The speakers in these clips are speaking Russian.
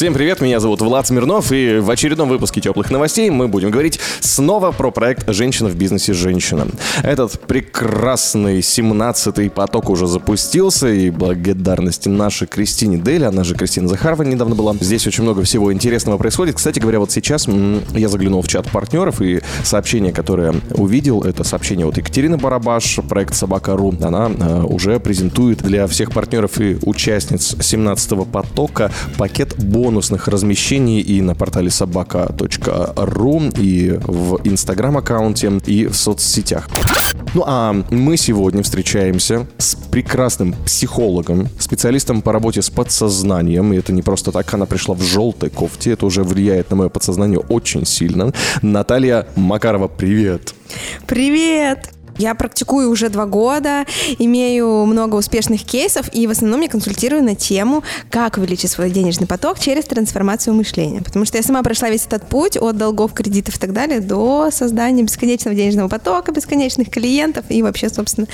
Всем привет, меня зовут Влад Смирнов, и в очередном выпуске теплых новостей мы будем говорить снова про проект «Женщина в бизнесе. Женщина». Этот прекрасный 17-й поток уже запустился, и благодарности нашей Кристине Дели, она же Кристина Захарова недавно была. Здесь очень много всего интересного происходит. Кстати говоря, вот сейчас я заглянул в чат партнеров, и сообщение, которое увидел, это сообщение от Екатерины Барабаш, проект «Собака.ру». Она э, уже презентует для всех партнеров и участниц 17-го потока пакет бонусов бонусных размещений и на портале собака.ру, и в инстаграм-аккаунте, и в соцсетях. Ну а мы сегодня встречаемся с прекрасным психологом, специалистом по работе с подсознанием. И это не просто так, она пришла в желтой кофте. Это уже влияет на мое подсознание очень сильно. Наталья Макарова, привет! Привет! Я практикую уже два года, имею много успешных кейсов и в основном я консультирую на тему, как увеличить свой денежный поток через трансформацию мышления. Потому что я сама прошла весь этот путь от долгов, кредитов и так далее до создания бесконечного денежного потока, бесконечных клиентов и вообще, собственно,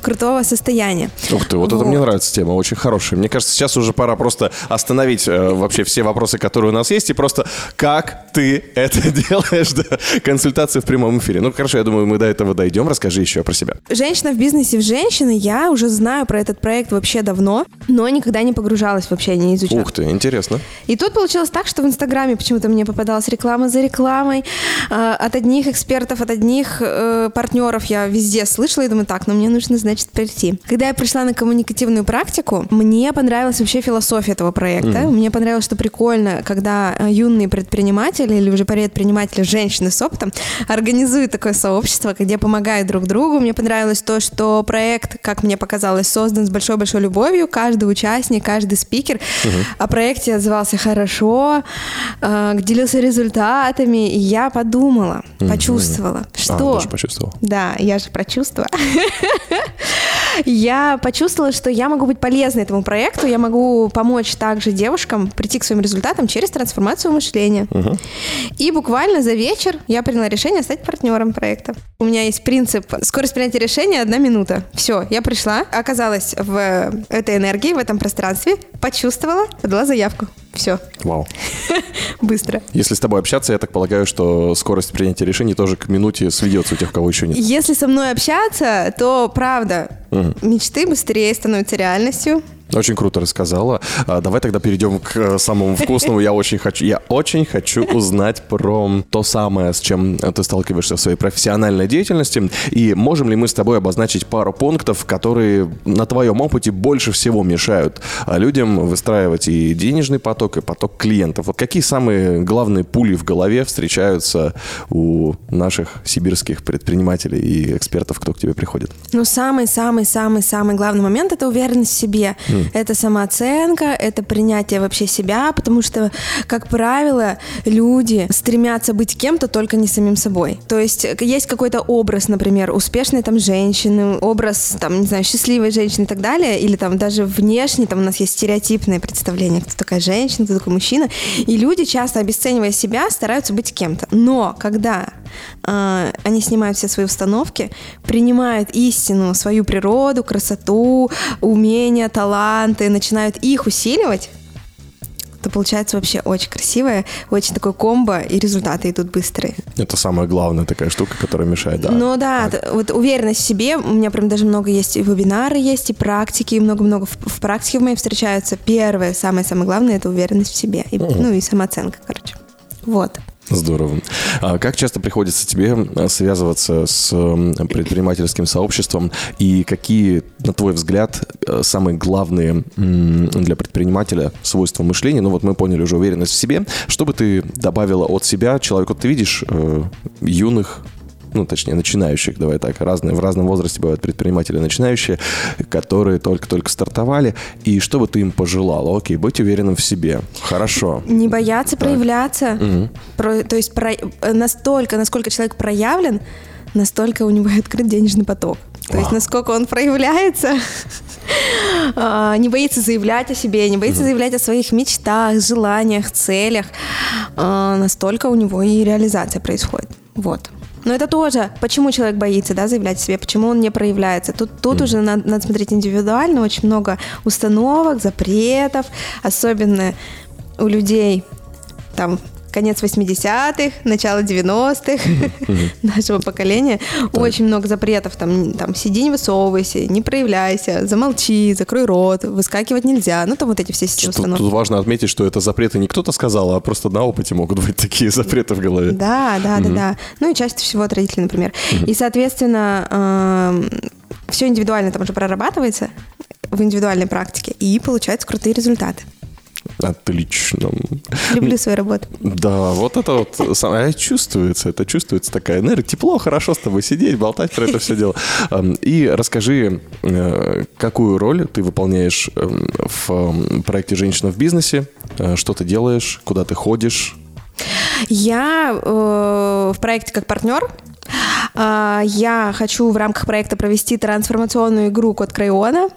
крутого состояния. Ух ты, вот, вот. это мне нравится тема, очень хорошая. Мне кажется, сейчас уже пора просто остановить э, вообще все вопросы, которые у нас есть, и просто как ты это делаешь, да, консультации в прямом эфире. Ну, хорошо, я думаю, мы до этого дойдем. Расскажи еще про себя. Женщина в бизнесе в женщины. Я уже знаю про этот проект вообще давно, но никогда не погружалась вообще, не изучала. Ух ты, интересно. И тут получилось так, что в Инстаграме почему-то мне попадалась реклама за рекламой. Э, от одних экспертов, от одних э, партнеров я везде слышала и думаю, так, ну мне нужно, значит, прийти. Когда я пришла на коммуникативную практику, мне понравилась вообще философия этого проекта. Mm-hmm. Мне понравилось, что прикольно, когда э, юные предприниматели или уже предприниматели, женщины с опытом организуют такое сообщество, где помогают друг другу, другу. Мне понравилось то, что проект, как мне показалось, создан с большой-большой любовью. Каждый участник, каждый спикер угу. о проекте отзывался хорошо, э, делился результатами. И я подумала, угу. почувствовала, а, что... А, почувствовала. Да, я же про чувства. я почувствовала, что я могу быть полезной этому проекту, я могу помочь также девушкам прийти к своим результатам через трансформацию мышления. Угу. И буквально за вечер я приняла решение стать партнером проекта. У меня есть принцип скорость принятия решения одна минута. Все, я пришла, оказалась в этой энергии, в этом пространстве, почувствовала, подала заявку. Все. Вау. Быстро. Если с тобой общаться, я так полагаю, что скорость принятия решений тоже к минуте сведется у тех, кого еще нет. Если со мной общаться, то правда, угу. мечты быстрее становятся реальностью. Очень круто рассказала. А, давай тогда перейдем к э, самому вкусному. Я очень хочу, я очень хочу узнать про то самое, с чем ты сталкиваешься в своей профессиональной деятельности. И можем ли мы с тобой обозначить пару пунктов, которые на твоем опыте больше всего мешают а, людям выстраивать и денежный поток, и поток клиентов? Вот какие самые главные пули в голове встречаются у наших сибирских предпринимателей и экспертов, кто к тебе приходит? Ну, самый-самый-самый-самый главный момент – это уверенность в себе. Mm. Это самооценка, это принятие вообще себя, потому что, как правило, люди стремятся быть кем-то, только не самим собой. То есть есть какой-то образ, например, успешной там женщины, образ там, не знаю, счастливой женщины и так далее, или там даже внешне, там у нас есть стереотипное представление, кто такая женщина, кто такой мужчина, и люди часто, обесценивая себя, стараются быть кем-то. Но когда э, они снимают все свои установки, принимают истину, свою природу, красоту, умения, талант, таланты, начинают их усиливать, то получается вообще очень красивое, очень такое комбо, и результаты идут быстрые. Это самая главная такая штука, которая мешает, да. Ну да, так. вот уверенность в себе, у меня прям даже много есть и вебинары есть, и практики, и много-много в, в практике в моей встречаются. Первое, самое-самое главное, это уверенность в себе, и, угу. ну и самооценка, короче. Вот. Здорово. А как часто приходится тебе э, связываться с предпринимательским сообществом и какие, на твой взгляд, э, самые главные для предпринимателя свойства мышления? Ну вот мы поняли уже уверенность в себе. Что бы ты добавила от себя человеку? Ты видишь э, юных ну, точнее, начинающих, давай так, разные, в разном возрасте бывают предприниматели начинающие, которые только-только стартовали, и что бы ты им пожелала? Окей, быть уверенным в себе. Хорошо. Не бояться так. проявляться. Угу. Про, то есть про, настолько, насколько человек проявлен, настолько у него открыт денежный поток. То есть насколько он проявляется, а, не боится заявлять о себе, не боится заявлять о своих мечтах, желаниях, целях. А, Настолько у него и реализация происходит. Вот. Но это тоже, почему человек боится, да, заявлять о себе, почему он не проявляется. Тут, тут уже надо, надо смотреть индивидуально, очень много установок, запретов, особенно у людей там конец 80-х, начало 90-х нашего поколения. Очень много запретов. Там, там сиди, не высовывайся, не проявляйся, замолчи, закрой рот, выскакивать нельзя. Ну, там вот эти все установки. тут важно отметить, что это запреты не кто-то сказал, а просто на опыте могут быть такие запреты в голове. Да, да, да, да. Ну и чаще всего от родителей, например. И, соответственно, все индивидуально там уже прорабатывается в индивидуальной практике, и получаются крутые результаты. Отлично. Люблю свою работу. Да, вот это вот самое чувствуется, это чувствуется такая энергия. Тепло, хорошо с тобой сидеть, болтать про это все дело. И расскажи, э, какую роль ты выполняешь эм, в эм, проекте «Женщина в бизнесе», Э, что ты делаешь, куда ты ходишь. Я э, в проекте как партнер. А, Я хочу в рамках проекта провести трансформационную игру «Код Крайона».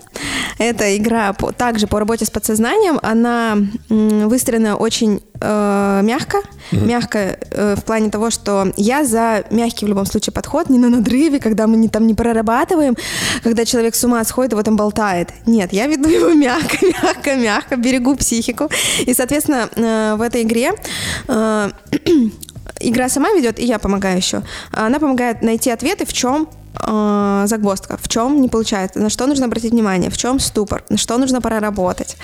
Это игра по- также по работе с подсознанием. Она выстроена очень э, мягко. Мягко э, в плане того, что я за мягкий в любом случае подход, не на надрыве, когда мы не, там не прорабатываем, когда человек с ума сходит и вот там болтает. Нет, я веду его мягко, мягко, мягко, берегу психику. И, соответственно, э, в этой игре э, игра сама ведет, и я помогаю еще. Она помогает найти ответы, в чем э, загвоздка, в чем не получается, на что нужно обратить внимание, в чем ступор, на что нужно проработать,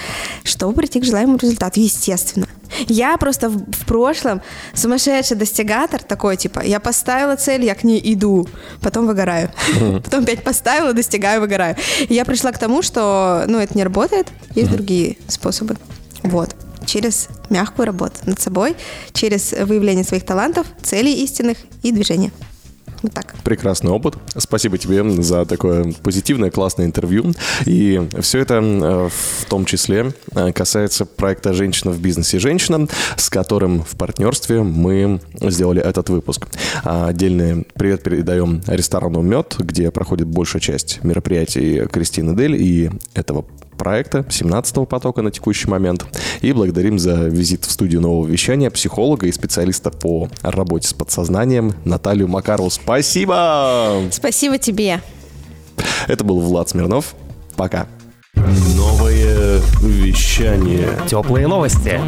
чтобы прийти к желаемому результату, естественно. Я просто в, в прошлом сумасшедший достигатор такой, типа, я поставила цель, я к ней иду, потом выгораю. Потом опять поставила, достигаю, выгораю. И я пришла к тому, что, ну, это не работает, есть другие способы. Вот через мягкую работу над собой, через выявление своих талантов, целей истинных и движения. Вот так. Прекрасный опыт. Спасибо тебе за такое позитивное, классное интервью. И все это э, в том числе э, касается проекта «Женщина в бизнесе. Женщина», с которым в партнерстве мы сделали этот выпуск. А Отдельный привет передаем ресторану «Мед», где проходит большая часть мероприятий Кристины Дель и этого проекта 17-го потока на текущий момент. И благодарим за визит в студию нового вещания психолога и специалиста по работе с подсознанием Наталью Макарову. Спасибо! Спасибо тебе. Это был Влад Смирнов. Пока. Новое вещание. Теплые новости.